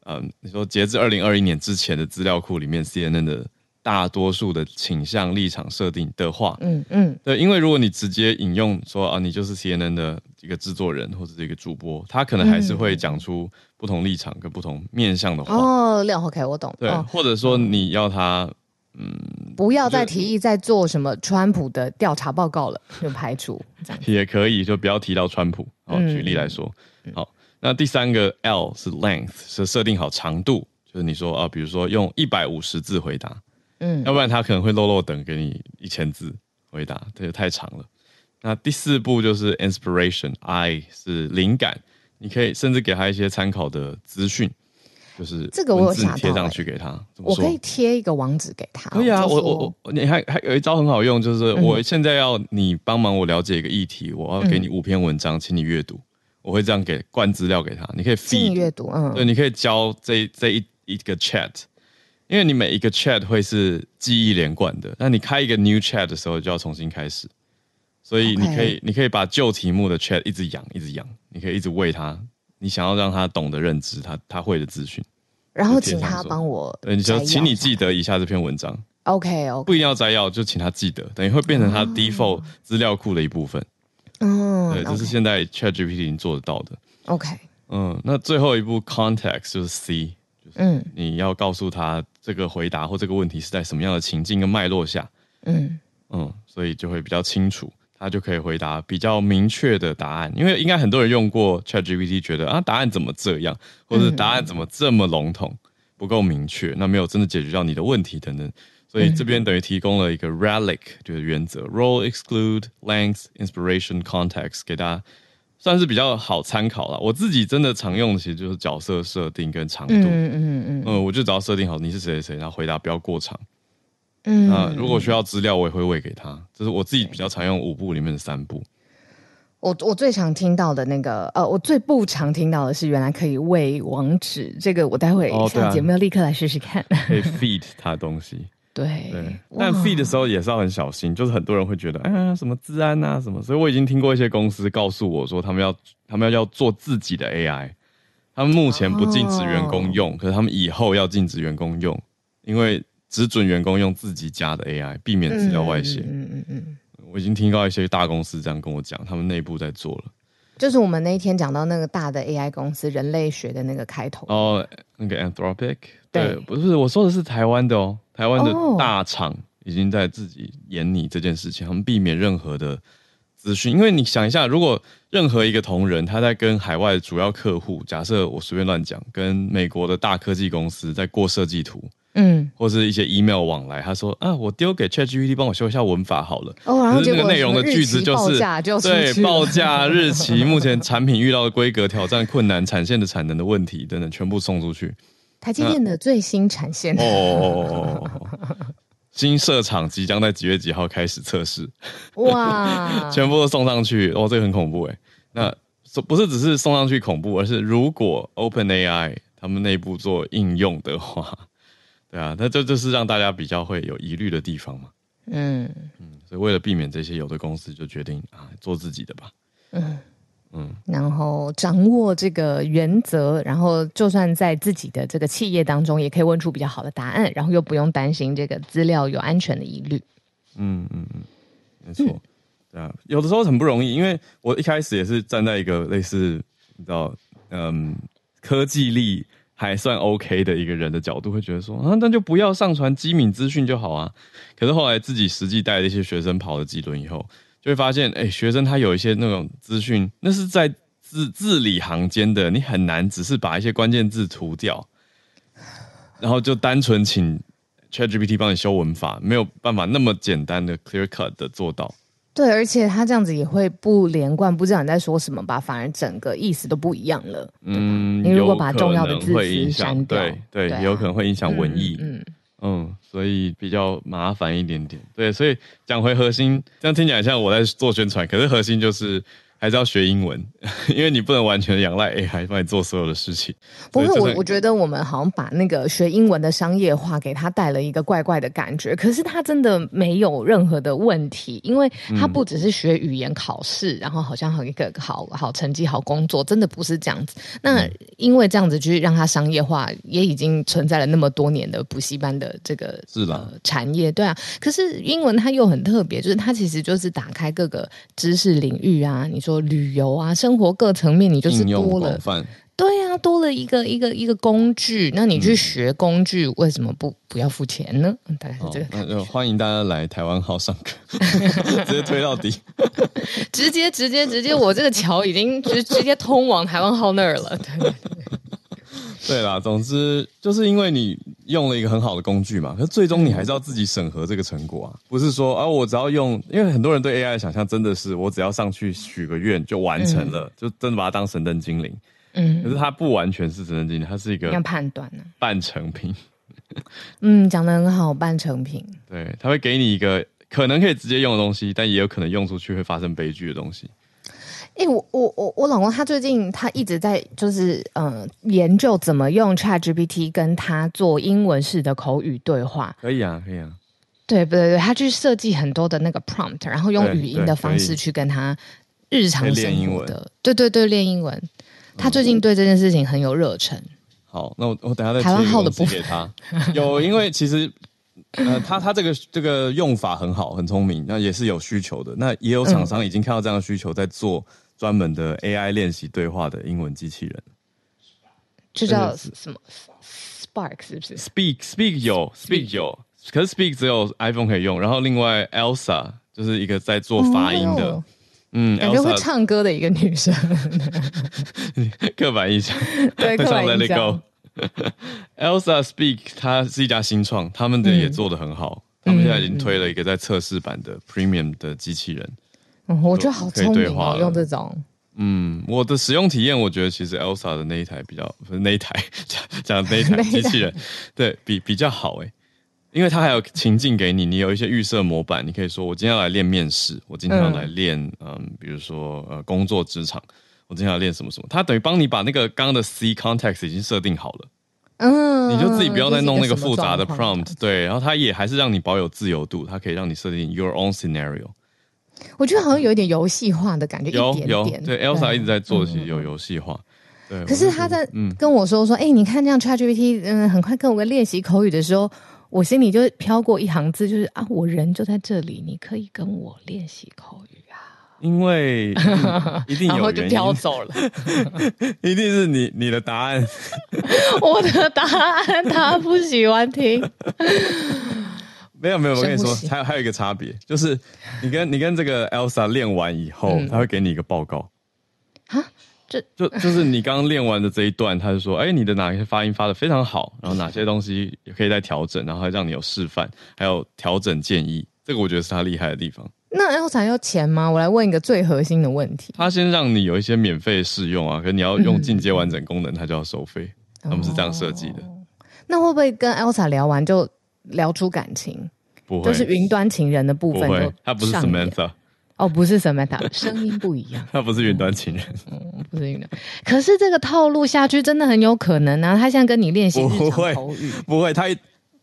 嗯、呃，你说截至二零二一年之前的资料库里面，CNN 的。大多数的倾向立场设定的话，嗯嗯，对，因为如果你直接引用说啊，你就是 CNN 的一个制作人或者是一个主播，他可能还是会讲出不同立场跟不同面向的话。哦，六 OK，我懂。对，或者说你要他，嗯，不要再提议再做什么川普的调查报告了，就排除这样。也可以，就不要提到川普。好，举例来说，好，那第三个 L 是 length，是设定好长度，就是你说啊，比如说用一百五十字回答。嗯，要不然他可能会漏漏等给你一千字回答，这也太长了。那第四步就是 inspiration，I 是灵感，你可以甚至给他一些参考的资讯，就是这个我有想贴上去给他。我可以贴一个网址给他。可以啊，我我我，你还还有一招很好用，就是我现在要你帮忙我了解一个议题，我要给你五篇文章，请你阅读。我会这样给灌资料给他，你可以 feed 阅读，嗯，对，你可以教这这一一个 chat。因为你每一个 chat 会是记忆连贯的，那你开一个 new chat 的时候就要重新开始，所以你可以.你可以把旧题目的 chat 一直养一直养，你可以一直喂它，你想要让它懂得认知他他会的资讯，然后请他帮我，对，你就请你记得以下这篇文章，OK OK，不一定要摘要，就请他记得，等于会变成他 default 资料库的一部分，嗯，对，这是现在 ChatGPT 已经做得到的，OK，嗯，那最后一步 context 就是 C。嗯，你要告诉他这个回答或这个问题是在什么样的情境跟脉络下，嗯嗯，所以就会比较清楚，他就可以回答比较明确的答案。因为应该很多人用过 ChatGPT，觉得啊答案怎么这样，或者答案怎么这么笼统，不够明确，那没有真的解决到你的问题等等。所以这边等于提供了一个 RELIC 就是原则：Role、Exclude、Length、Inspiration、Context 给大家。算是比较好参考了。我自己真的常用的其实就是角色设定跟长度。嗯嗯嗯嗯。呃，我就只要设定好你是谁谁谁，然后回答不要过长。嗯。啊，如果需要资料，我也会喂给他。这是我自己比较常用五步里面的三步。我我最常听到的那个，呃，我最不常听到的是原来可以喂网址。这个我待会下节目要立刻来试试看。可以 feed 他的东西。对，对，但 feed 的时候也是要很小心，就是很多人会觉得，哎呀，什么治安啊什么，所以我已经听过一些公司告诉我说，他们要他们要要做自己的 AI，他们目前不禁止员工用，可是他们以后要禁止员工用，因为只准员工用自己家的 AI，避免资料外泄。嗯嗯嗯，我已经听到一些大公司这样跟我讲，他们内部在做了。就是我们那一天讲到那个大的 AI 公司，人类学的那个开头。哦，那个 Anthropic，对，不是我说的是台湾的哦，台湾的大厂已经在自己演你这件事情，他们避免任何的。资讯，因为你想一下，如果任何一个同仁他在跟海外主要客户，假设我随便乱讲，跟美国的大科技公司在过设计图，嗯，或是一些 email 往来，他说啊，我丢给 ChatGPT 帮我修一下文法好了，哦，然后这个内容的句子就是对报价日期、目前产品遇到的规格挑战、困难、产线的产能的问题等等，全部送出去。台积电的最新产线哦。*laughs* 新设厂即将在几月几号开始测试？哇！*laughs* 全部都送上去，哦，这个很恐怖哎。那不是只是送上去恐怖，而是如果 OpenAI 他们内部做应用的话，*laughs* 对啊，那这就是让大家比较会有疑虑的地方嘛。嗯嗯，所以为了避免这些，有的公司就决定啊，做自己的吧。嗯。嗯，然后掌握这个原则，然后就算在自己的这个企业当中，也可以问出比较好的答案，然后又不用担心这个资料有安全的疑虑。嗯嗯嗯，没错，嗯、*laughs* 对啊，有的时候很不容易，因为我一开始也是站在一个类似你知道，嗯，科技力还算 OK 的一个人的角度，会觉得说啊，那就不要上传机敏资讯就好啊。可是后来自己实际带了一些学生跑了几轮以后。就会发现，哎、欸，学生他有一些那种资讯，那是在字字里行间的，你很难只是把一些关键字涂掉，然后就单纯请 ChatGPT 帮你修文法，没有办法那么简单的 clear cut 的做到。对，而且他这样子也会不连贯，不知道你在说什么吧，反而整个意思都不一样了。嗯，你如果把重要的字词删掉，对对，对啊、有可能会影响文意。嗯。嗯嗯，所以比较麻烦一点点。对，所以讲回核心，这样听起来像我在做宣传，可是核心就是。还是要学英文，*laughs* 因为你不能完全仰赖 AI 帮你做所有的事情。不过我我觉得我们好像把那个学英文的商业化给他带了一个怪怪的感觉。可是他真的没有任何的问题，因为他不只是学语言考试，嗯、然后好像有一个好好成绩、好工作，真的不是这样子。那因为这样子去让他商业化，也已经存在了那么多年的补习班的这个是吧、呃、产业，对啊。可是英文它又很特别，就是它其实就是打开各个知识领域啊，你说。旅游啊，生活各层面，你就是多了，对啊，多了一个一个一个工具。那你去学工具，嗯、为什么不不要付钱呢？大概是这个。那就欢迎大家来台湾号上课，直接推到底，*laughs* 直接直接直接，我这个桥已经直直接通往台湾号那儿了。对对对。对啦，总之就是因为你用了一个很好的工具嘛，可是最终你还是要自己审核这个成果啊，不是说啊我只要用，因为很多人对 AI 的想象真的是我只要上去许个愿就完成了，嗯、就真的把它当神灯精灵。嗯，可是它不完全是神灯精灵，它是一个要判断呢半成品。*laughs* 嗯，讲的很好，半成品。对，它会给你一个可能可以直接用的东西，但也有可能用出去会发生悲剧的东西。哎、欸，我我我我老公他最近他一直在就是嗯、呃、研究怎么用 ChatGPT 跟他做英文式的口语对话。可以啊，可以啊。对不对对，他去设计很多的那个 prompt，然后用语音的方式去跟他日常生活的，对对对，练英文。他最近对这件事情很有热忱。好，那我我等下再台湾号的补给他。有，因为其实呃，他他这个这个用法很好，很聪明，那也是有需求的。那也有厂商已经看到这样的需求，在做。专门的 AI 练习对话的英文机器人，这叫什么 Spark 是不是？Speak Speak 有 Speak 有，可是 Speak 只有 iPhone 可以用。然后另外 Elsa 就是一个在做发音的，嗯，感觉会唱歌的一个女生。*laughs* 刻板印象，对，*laughs* 刻板印象。*laughs* Elsa Speak 它是一家新创，他们的也做得很好。他们现在已经推了一个在测试版的 Premium 的机器人。嗯、我觉得好聪明哦，用这种。嗯，我的使用体验，我觉得其实 Elsa 的那一台比较不是那一台 *laughs* 讲讲那一台 *laughs* 机器人，对比比较好诶，因为它还有情境给你，你有一些预设模板，你可以说我今天要来练面试，我今天要来练嗯，嗯，比如说呃工作职场，我今天要练什么什么，它等于帮你把那个刚刚的 C context 已经设定好了，嗯，你就自己不要再弄那个复杂的 prompt，对，然后它也还是让你保有自由度，它可以让你设定 your own scenario。我觉得好像有一点游戏化的感觉，有。有对，Elsa 一直在做，其实有游戏化。对，可是他在跟我说说，哎、嗯欸，你看这样 ChatGPT，嗯，很快跟我们练习口语的时候，我心里就飘过一行字，就是啊，我人就在这里，你可以跟我练习口语啊。因为 *laughs* 一定有然后就飘走了，*laughs* 一定是你你的答案，*laughs* 我的答案他不喜欢听。没有没有，我跟你说，还有还有一个差别，就是你跟你跟这个 Elsa 练完以后，嗯、他会给你一个报告。啊，这就就是你刚刚练完的这一段，他就说，哎，你的哪些发音发的非常好，然后哪些东西也可以再调整，然后还让你有示范，还有调整建议。这个我觉得是他厉害的地方。那 Elsa 要钱吗？我来问一个最核心的问题。他先让你有一些免费试用啊，可是你要用进阶完整功能，他就要收费。嗯、他们是这样设计的。哦、那会不会跟 Elsa 聊完就？聊出感情，不会，就是云端情人的部分。不会，他不是 Samantha，哦，不是 Samantha，*laughs* 声音不一样。他不是云端情人，嗯，不是云端。可是这个套路下去，真的很有可能啊！他现在跟你练习不会，不会。他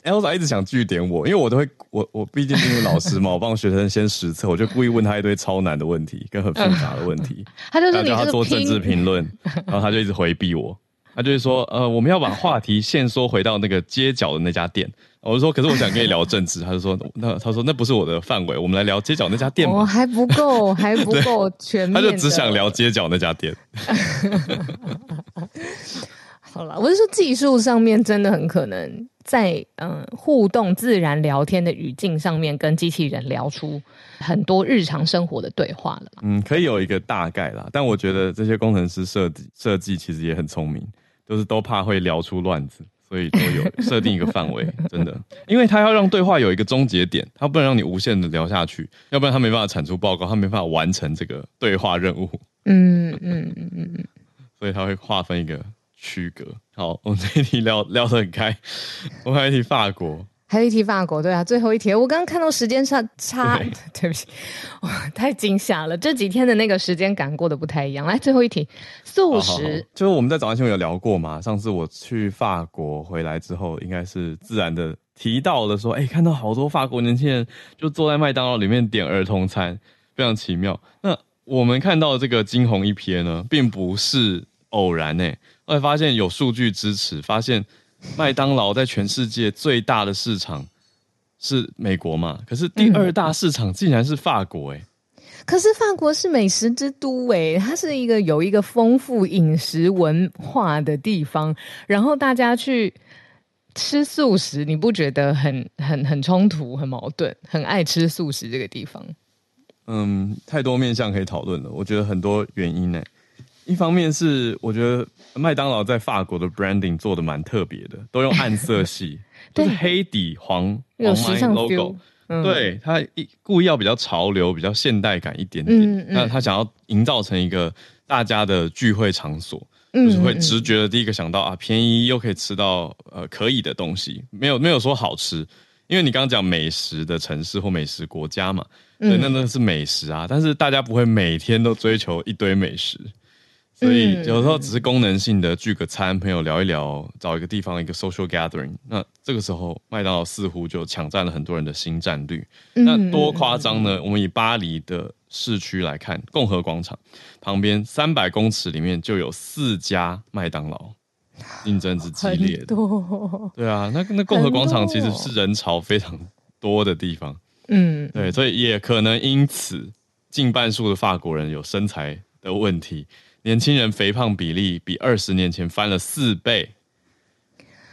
Elsa 一直想据点我，因为我都会，我我毕竟是老师嘛，*laughs* 我帮学生先实测，我就故意问他一堆超难的问题，跟很复杂的问题。*laughs* 他就说你叫他做政治评论，然后他就一直回避我。他就是说，呃，我们要把话题线缩回到那个街角的那家店。我就说，可是我想跟你聊政治。*laughs* 他就说，那他说那不是我的范围，我们来聊街角那家店吧。我、哦、还不够，还不够全面。他就只想聊街角那家店。*laughs* 好了，我是说技术上面真的很可能在嗯互动自然聊天的语境上面，跟机器人聊出很多日常生活的对话了。嗯，可以有一个大概啦，但我觉得这些工程师设计设计其实也很聪明，就是都怕会聊出乱子。所以都有 *laughs* 设定一个范围，真的，因为他要让对话有一个终结点，他不能让你无限的聊下去，要不然他没办法产出报告，他没办法完成这个对话任务。嗯嗯嗯嗯嗯，所以他会划分一个区隔。好，我们这一题聊聊得很开，我们还有一题法国。还有一题法国，对啊，最后一题，我刚刚看到时间差差，对，*laughs* 对不起，哇，太惊吓了，这几天的那个时间感过得不太一样。来，最后一题，素食，好好好，就是我们在早安新闻有聊过嘛？上次我去法国回来之后，应该是自然的提到了说，哎，看到好多法国年轻人就坐在麦当劳里面点儿童餐，非常奇妙。那我们看到这个惊鸿一瞥呢，并不是偶然诶，后来发现有数据支持，发现。麦当劳在全世界最大的市场是美国嘛？可是第二大市场竟然是法国哎！可是法国是美食之都哎、欸，它是一个有一个丰富饮食文化的地方，然后大家去吃素食，你不觉得很很很冲突、很矛盾？很爱吃素食这个地方？嗯，太多面向可以讨论了。我觉得很多原因呢、欸。一方面是我觉得麦当劳在法国的 branding 做的蛮特别的，都用暗色系，*laughs* 都是黑底黄黄 logo，嗯、对，他一故意要比较潮流、比较现代感一点点。嗯嗯、那他想要营造成一个大家的聚会场所，嗯、就是会直觉的第一个想到啊，便宜又可以吃到呃可以的东西，没有没有说好吃，因为你刚刚讲美食的城市或美食国家嘛，对，那那是美食啊，但是大家不会每天都追求一堆美食。所以有时候只是功能性的聚个餐，朋友聊一聊，找一个地方一个 social gathering。那这个时候，麦当劳似乎就抢占了很多人的新战率。那多夸张呢？我们以巴黎的市区来看，共和广场旁边三百公尺里面就有四家麦当劳，竞争之激烈的。多对啊，那那共和广场其实是人潮非常多的地方。嗯，对，所以也可能因此，近半数的法国人有身材的问题。年轻人肥胖比例比二十年前翻了四倍，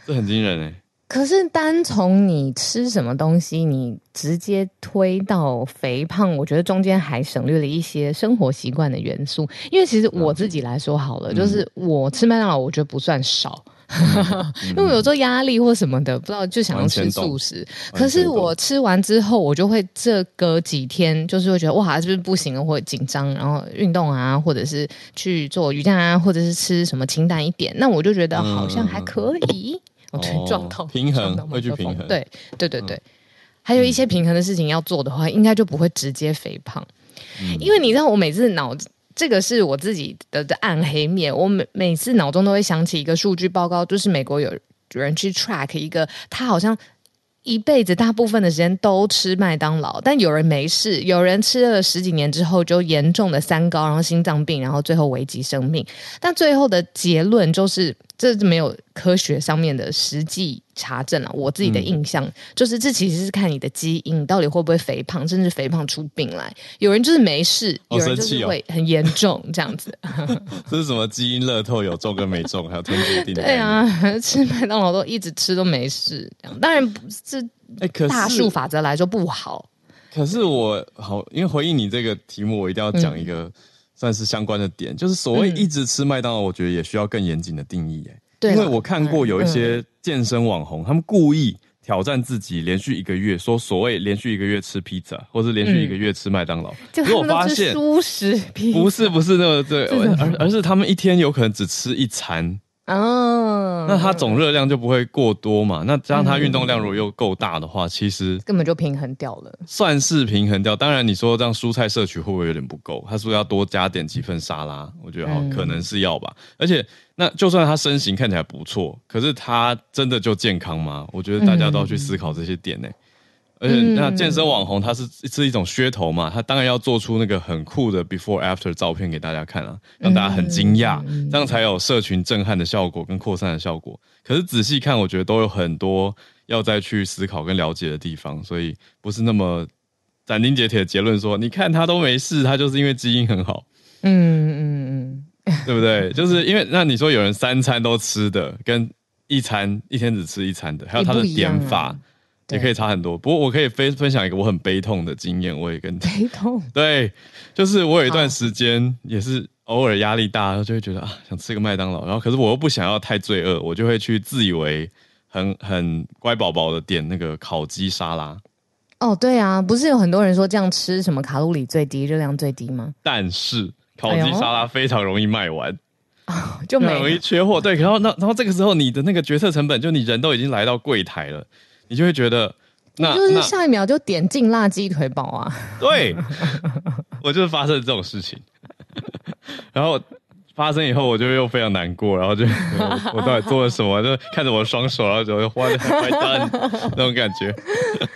这很惊人哎。可是单从你吃什么东西，你直接推到肥胖，我觉得中间还省略了一些生活习惯的元素。因为其实我自己来说好了，嗯、就是我吃麦当劳，我觉得不算少。*laughs* 因为有时候压力或什么的，不知道就想要吃素食。可是我吃完之后，我就会这隔几天，就是会觉得哇，是不是不行了，或者紧张，然后运动啊，或者是去做瑜伽啊，或者是吃什么清淡一点，那我就觉得好像还可以。我撞到平衡，会去平衡。对对对对，还有一些平衡的事情要做的话，应该就不会直接肥胖。因为你知道，我每次脑子。这个是我自己的暗黑面，我每每次脑中都会想起一个数据报告，就是美国有有人去 track 一个，他好像一辈子大部分的时间都吃麦当劳，但有人没事，有人吃了十几年之后就严重的三高，然后心脏病，然后最后危及生命。但最后的结论就是，这没有科学上面的实际查证了。我自己的印象、嗯、就是，这其实是看你的基因，你到底会不会肥胖，甚至肥胖出病来。有人就是没事，有人就是会很严重这样子。*laughs* 这是什么基因乐透有中跟没中，还有天注定？对啊，吃麦当劳都一直吃都没事，这样当然不是。哎，可是大数法则来说不好。可是我好，因为回应你这个题目，我一定要讲一个算是相关的点，嗯、就是所谓一直吃麦当劳，我觉得也需要更严谨的定义。哎，对，因为我看过有一些健身网红，嗯、他们故意挑战自己，连续一个月说所谓连续一个月吃披萨，或是连续一个月吃麦当劳，结果、发现素食不是不是那个对，而而是他们一天有可能只吃一餐。哦，那它总热量就不会过多嘛？那加上它运动量如果又够大的话，其实根本就平衡掉了，算是平衡掉。当然，你说这样蔬菜摄取会不会有点不够？他说要多加点几份沙拉，我觉得好可能是要吧。而且，那就算他身形看起来不错，可是他真的就健康吗？我觉得大家都要去思考这些点呢、欸。而且，那健身网红他是是一种噱头嘛，他当然要做出那个很酷的 before after 照片给大家看啊，让大家很惊讶，这样才有社群震撼的效果跟扩散的效果。可是仔细看，我觉得都有很多要再去思考跟了解的地方，所以不是那么斩钉截铁的结论说，你看他都没事，他就是因为基因很好。嗯嗯嗯，对不对？就是因为那你说有人三餐都吃的，跟一餐一天只吃一餐的，还有他的点法。也可以差很多，不过我可以分分享一个我很悲痛的经验，我也跟悲痛 *laughs* 对，就是我有一段时间也是偶尔压力大，就会觉得啊想吃个麦当劳，然后可是我又不想要太罪恶，我就会去自以为很很乖宝宝的点那个烤鸡沙拉。哦，对啊，不是有很多人说这样吃什么卡路里最低、热量最低吗？但是烤鸡沙拉非常容易卖完，哎哦、就很容易缺货。对，然后那然后这个时候你的那个决策成本，就你人都已经来到柜台了。你就会觉得，那就是下一秒就点进辣鸡腿堡啊！对，我就是发生这种事情，*laughs* 然后发生以后，我就又非常难过，然后就我，*laughs* 我到底做了什么？就看着我的双手，然后就花的很快单那种感觉。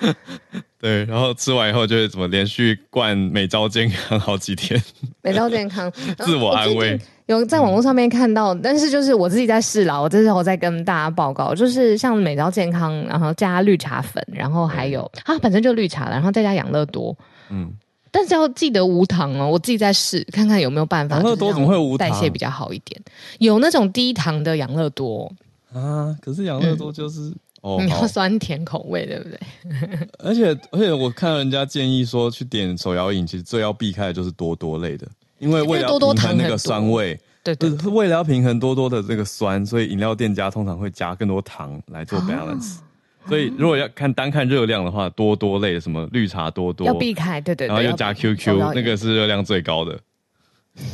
*laughs* 对，然后吃完以后就会怎么连续灌美招健康好几天，美招健康自我安慰。有在网络上面看到，嗯、但是就是我自己在试啦。我这时候在跟大家报告，就是像美招健康，然后加绿茶粉，然后还有它、本身就绿茶了，然后再加养乐多。嗯，但是要记得无糖哦。我自己在试，看看有没有办法。养乐多怎么会无糖？代谢比较好一点，有那种低糖的养乐多啊。可是养乐多就是、嗯、哦，*laughs* 你要酸甜口味，对不对？*laughs* 而且而且我看人家建议说，去点手摇饮，其实最要避开的就是多多类的。因为为了平衡那个酸味，对对，为了要平衡多多的这个酸，所以饮料店家通常会加更多糖来做 balance。哦、所以如果要看单看热量的话，多多类什么绿茶多多要避开，对对，对，然后又加 QQ，那个是热量最高的。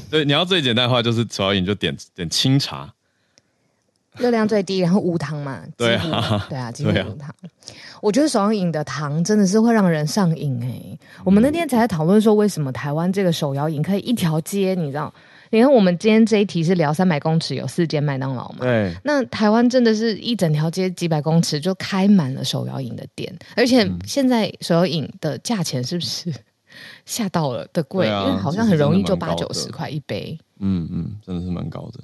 对，你要最简单的话，就是手摇饮就点点清茶。热量最低，然后无糖嘛，*laughs* 对啊，对啊，几乎无糖。我觉得手摇饮的糖真的是会让人上瘾哎、欸。嗯、我们那天才在讨论说，为什么台湾这个手摇饮可以一条街？你知道？你看我们今天这一题是聊三百公尺有四间麦当劳嘛？对。那台湾真的是一整条街几百公尺就开满了手摇饮的店，而且现在手摇饮的价钱是不是 *laughs* 吓到了的贵？啊、因为好像很容易就八九十块一杯。嗯嗯，真的是蛮高的。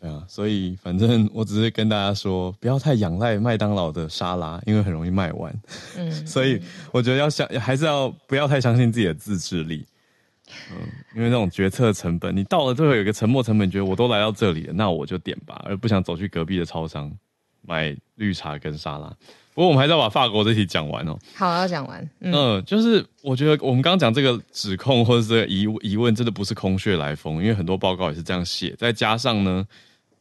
对啊，所以反正 *laughs* 我只是跟大家说，不要太仰赖麦当劳的沙拉，因为很容易卖完。嗯，*laughs* 所以我觉得要相，还是要不要太相信自己的自制力。嗯，因为那种决策成本，你到了最后有一个沉没成本，觉得我都来到这里了，那我就点吧，而不想走去隔壁的超商买绿茶跟沙拉。不过我们还是要把法国这题讲完哦。好，要讲完。嗯，嗯，就是我觉得我们刚刚讲这个指控或者是这个疑疑问，真的不是空穴来风，因为很多报告也是这样写。再加上呢。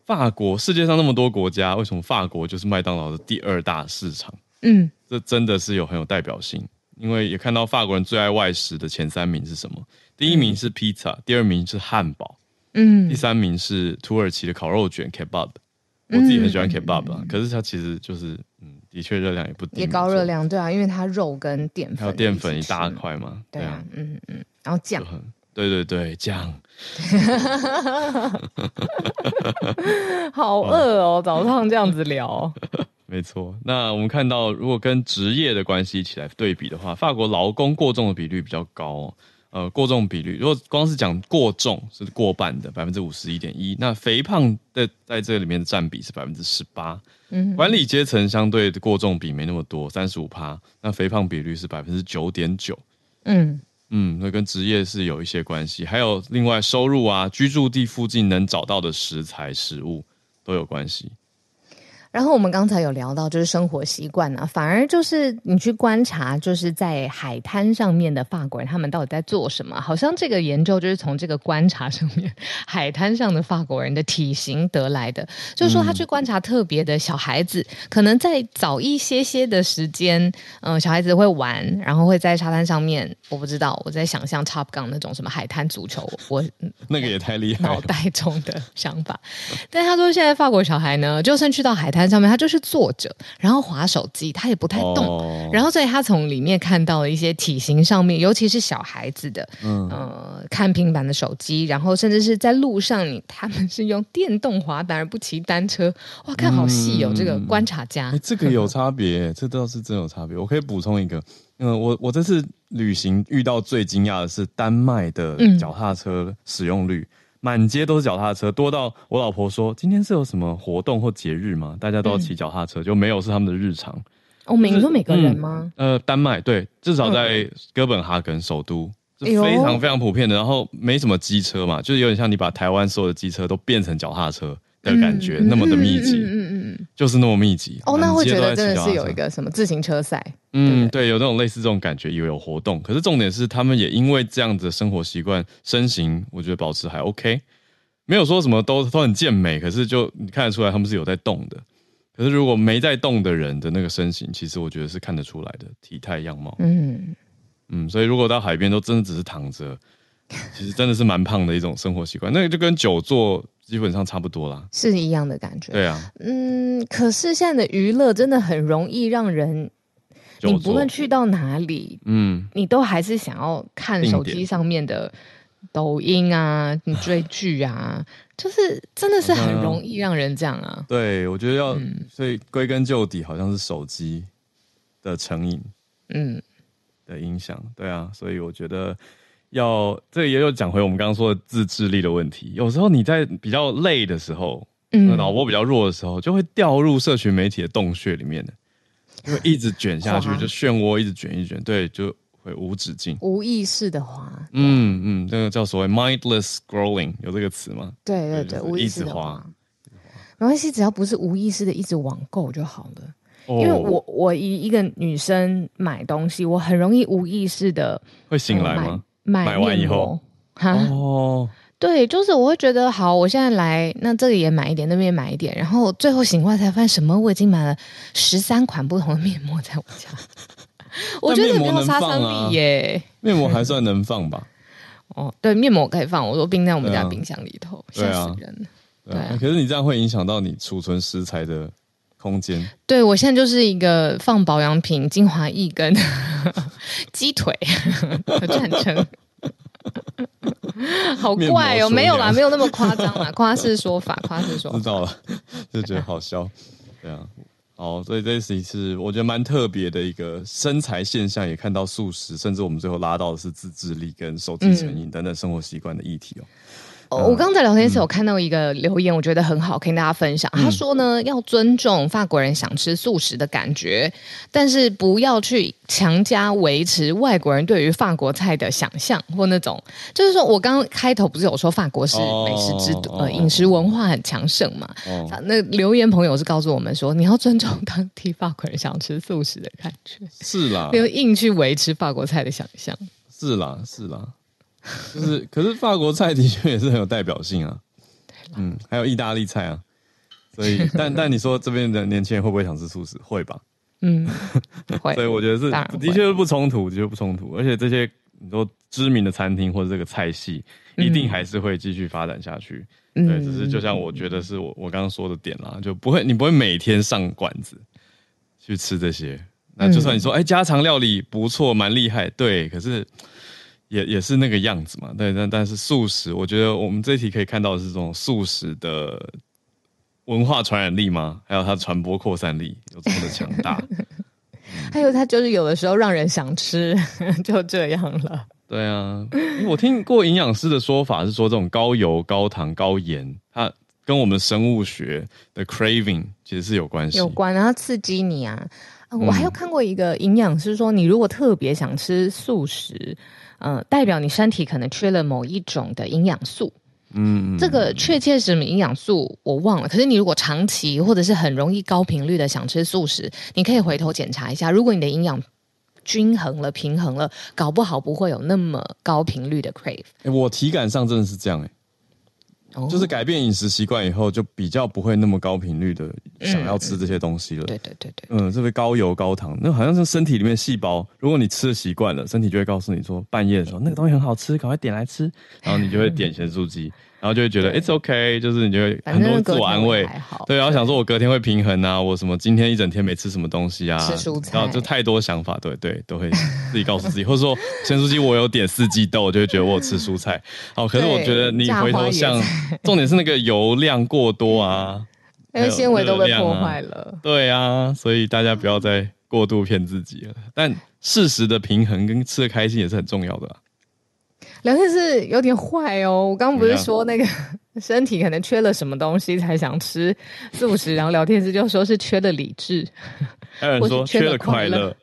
法国，世界上那么多国家，为什么法国就是麦当劳的第二大市场？嗯，这真的是有很有代表性，因为也看到法国人最爱外食的前三名是什么？第一名是披萨，第二名是汉堡，嗯，第三名是土耳其的烤肉卷 kebab。我自己很喜欢 kebab 啊，可是它其实就是，嗯，的确热量也不低，也高热量，对啊，因为它肉跟淀粉还有淀粉一大块嘛，对啊，嗯嗯，然后酱。对对对，这样，*laughs* 好饿哦！早上这样子聊，*laughs* 没错。那我们看到，如果跟职业的关系一起来对比的话，法国劳工过重的比率比较高。呃，过重比率，如果光是讲过重是过半的百分之五十一点一，那肥胖的在这里面的占比是百分之十八。嗯，管理阶层相对的过重比没那么多，三十五趴，那肥胖比率是百分之九点九。嗯嗯，那跟职业是有一些关系，还有另外收入啊，居住地附近能找到的食材、食物都有关系。然后我们刚才有聊到，就是生活习惯啊，反而就是你去观察，就是在海滩上面的法国人，他们到底在做什么？好像这个研究就是从这个观察上面，海滩上的法国人的体型得来的。就是说，他去观察特别的小孩子，嗯、可能在早一些些的时间，嗯、呃，小孩子会玩，然后会在沙滩上面，我不知道，我在想象 Top Gun 那种什么海滩足球，我 *laughs* 那个也太厉害了，脑袋中的想法。但他说，现在法国小孩呢，就算去到海滩。上面他就是坐着，然后滑手机，他也不太动。Oh. 然后所以他从里面看到了一些体型上面，尤其是小孩子的，嗯、呃，看平板的手机，然后甚至是在路上，你他们是用电动滑板而不骑单车。哇，看好细哦，嗯、这个观察家，欸、这个有差别，这倒是真有差别。我可以补充一个，嗯，我我这次旅行遇到最惊讶的是丹麦的脚踏车使用率。嗯满街都是脚踏车，多到我老婆说：“今天是有什么活动或节日吗？大家都要骑脚踏车，嗯、就没有是他们的日常。”哦，每个每个人吗？嗯、呃，丹麦对，至少在哥本哈根首都、非常非常普遍的。然后没什么机车嘛，就是有点像你把台湾所有的机车都变成脚踏车。的感觉那么的密集，嗯就是那么密集。哦，那会觉得真的是有一个什么自行车赛？嗯，对，有那种类似这种感觉，以为有活动。可是重点是，他们也因为这样子的生活习惯，身形我觉得保持还 OK，没有说什么都都很健美。可是就你看得出来，他们是有在动的。可是如果没在动的人的那个身形，其实我觉得是看得出来的体态样貌。嗯嗯，所以如果到海边都真的只是躺着，其实真的是蛮胖的一种生活习惯。那个就跟久坐。基本上差不多啦，是一样的感觉。对啊，嗯，可是现在的娱乐真的很容易让人，你不论去到哪里，嗯，你都还是想要看手机上面的抖音啊，你追剧啊，*laughs* 就是真的是很容易让人这样啊。对，我觉得要，嗯、所以归根究底，好像是手机的成瘾，嗯，的影响。对啊，所以我觉得。要这也有讲回我们刚刚说的自制力的问题。有时候你在比较累的时候，嗯，脑波比较弱的时候，就会掉入社群媒体的洞穴里面的，就会一直卷下去，就漩涡一直卷一直卷，对，就会无止境，无意识的滑。嗯嗯，这个叫所谓 mindless scrolling，有这个词吗？对对对，无意识的滑。没关系，只要不是无意识的一直网购就好了。因为我我一一个女生买东西，我很容易无意识的会醒来吗？买完以后，哈哦，对，就是我会觉得好，我现在来，那这里也买一点，那边也买一点，然后最后醒过来才发现，什么？我已经买了十三款不同的面膜在我家，我觉得没有杀伤力耶。面膜还算能放吧？*laughs* 哦，对，面膜可以放，我都冰在我们家冰箱里头，吓死人了。对啊，可是你这样会影响到你储存食材的空间。对，我现在就是一个放保养品、精华液跟 *laughs* 鸡腿，战争。好怪哦，没有啦，没有那么夸张啦，夸饰说法，夸饰说法。知道了，就觉得好笑。对啊，哦，所以这是一次我觉得蛮特别的一个身材现象，也看到素食，甚至我们最后拉到的是自制力跟手机成瘾等等生活习惯的议题哦。哦，我刚在聊天时有看到一个留言，我觉得很好，可以跟大家分享。他说呢，要尊重法国人想吃素食的感觉，但是不要去强加维持外国人对于法国菜的想象或那种。就是说我刚刚开头不是有说法国是美食之都，呃，饮食文化很强盛嘛？那留言朋友是告诉我们说，你要尊重当地法国人想吃素食的感觉。是啦，不要硬去维持法国菜的想象。是啦，是啦。*laughs* 就是，可是法国菜的确也是很有代表性啊，嗯，还有意大利菜啊，所以，但 *laughs* 但你说这边的年轻人会不会想吃素食？会吧，嗯，*laughs* 会，所以我觉得是的确是不冲突，的确不冲突，而且这些你说知名的餐厅或者这个菜系，一定还是会继续发展下去，嗯、对，只是就像我觉得是我我刚刚说的点啦，就不会你不会每天上馆子去吃这些，那就算你说哎、欸、家常料理不错，蛮厉害，对，可是。也也是那个样子嘛，对，但但是素食，我觉得我们这一题可以看到的是这种素食的文化传染力吗？还有它传播扩散力有这么的强大？*laughs* 还有它就是有的时候让人想吃，就这样了。对啊，我听过营养师的说法是说，这种高油、高糖、高盐，它跟我们生物学的 craving 其实是有关系，有关，然后刺激你啊。我还有看过一个营养师说，你如果特别想吃素食，嗯、呃，代表你身体可能缺了某一种的营养素。嗯，这个确切是什么营养素我忘了。可是你如果长期或者是很容易高频率的想吃素食，你可以回头检查一下，如果你的营养。均衡了，平衡了，搞不好不会有那么高频率的 crave。欸，我体感上真的是这样，欸，哦，就是改变饮食习惯以后，就比较不会那么高频率的想要吃这些东西了。对对对对，嗯，特别高油高糖，那好像是身体里面细胞，如果你吃的习惯了，身体就会告诉你说，半夜的时候那个东西很好吃，赶快点来吃，然后你就会点咸酥鸡。然后就会觉得 it's okay，就是你就会很多自我安慰，对，然后想说我隔天会平衡啊，我什么今天一整天没吃什么东西啊，吃蔬菜，然后就太多想法，对对，都会自己告诉自己，或者说咸酥鸡我有点四季豆，我就会觉得我有吃蔬菜。好，可是我觉得你回头像，重点是那个油量过多啊，*laughs* 那个纤维都被破坏了。对啊，所以大家不要再过度骗自己了。但适时的平衡跟吃的开心也是很重要的。聊天室有点坏哦，我刚刚不是说那个 *laughs* 身体可能缺了什么东西才想吃素食，然后聊天室就说是缺了理智，还有人说缺了快乐，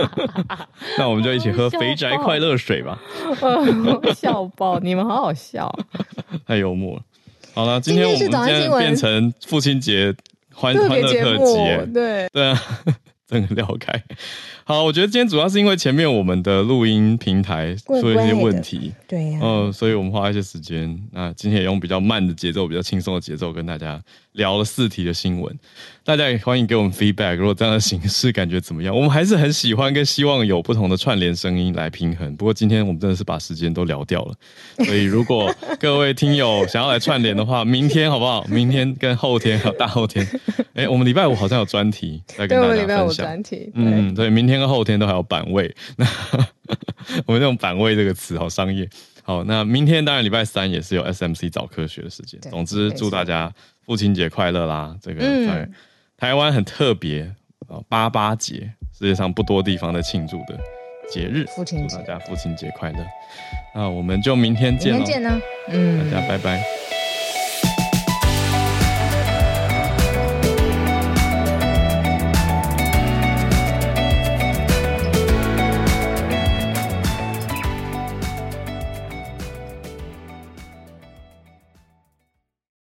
*laughs* 那我们就一起喝肥宅快乐水吧，笑爆，你们好好笑，*laughs* 太幽默了。好了，今天我们今天变成父亲节欢欢乐特辑，对。对啊。真的聊开，好，我觉得今天主要是因为前面我们的录音平台出了一些问题，对呀、啊，嗯，所以我们花一些时间，那今天也用比较慢的节奏，比较轻松的节奏跟大家聊了四题的新闻。大家也欢迎给我们 feedback，如果这样的形式感觉怎么样？我们还是很喜欢跟希望有不同的串联声音来平衡。不过今天我们真的是把时间都聊掉了，所以如果各位听友想要来串联的话，明天好不好？明天跟后天还有大后天，哎、欸，我们礼拜五好像有专题来跟大家分享。*laughs* 对，礼拜五专题。嗯，对，明天跟后天都还有板位。那 *laughs* 我们用板位这个词好商业。好，那明天当然礼拜三也是有 SMC 早科学的时间。总之，祝大家父亲节快乐啦！这个在。嗯台湾很特别啊，八八节，世界上不多地方在庆祝的节日。父亲节，大家父亲节快乐！那我们就明天见了，明天见呢，嗯，大家拜拜。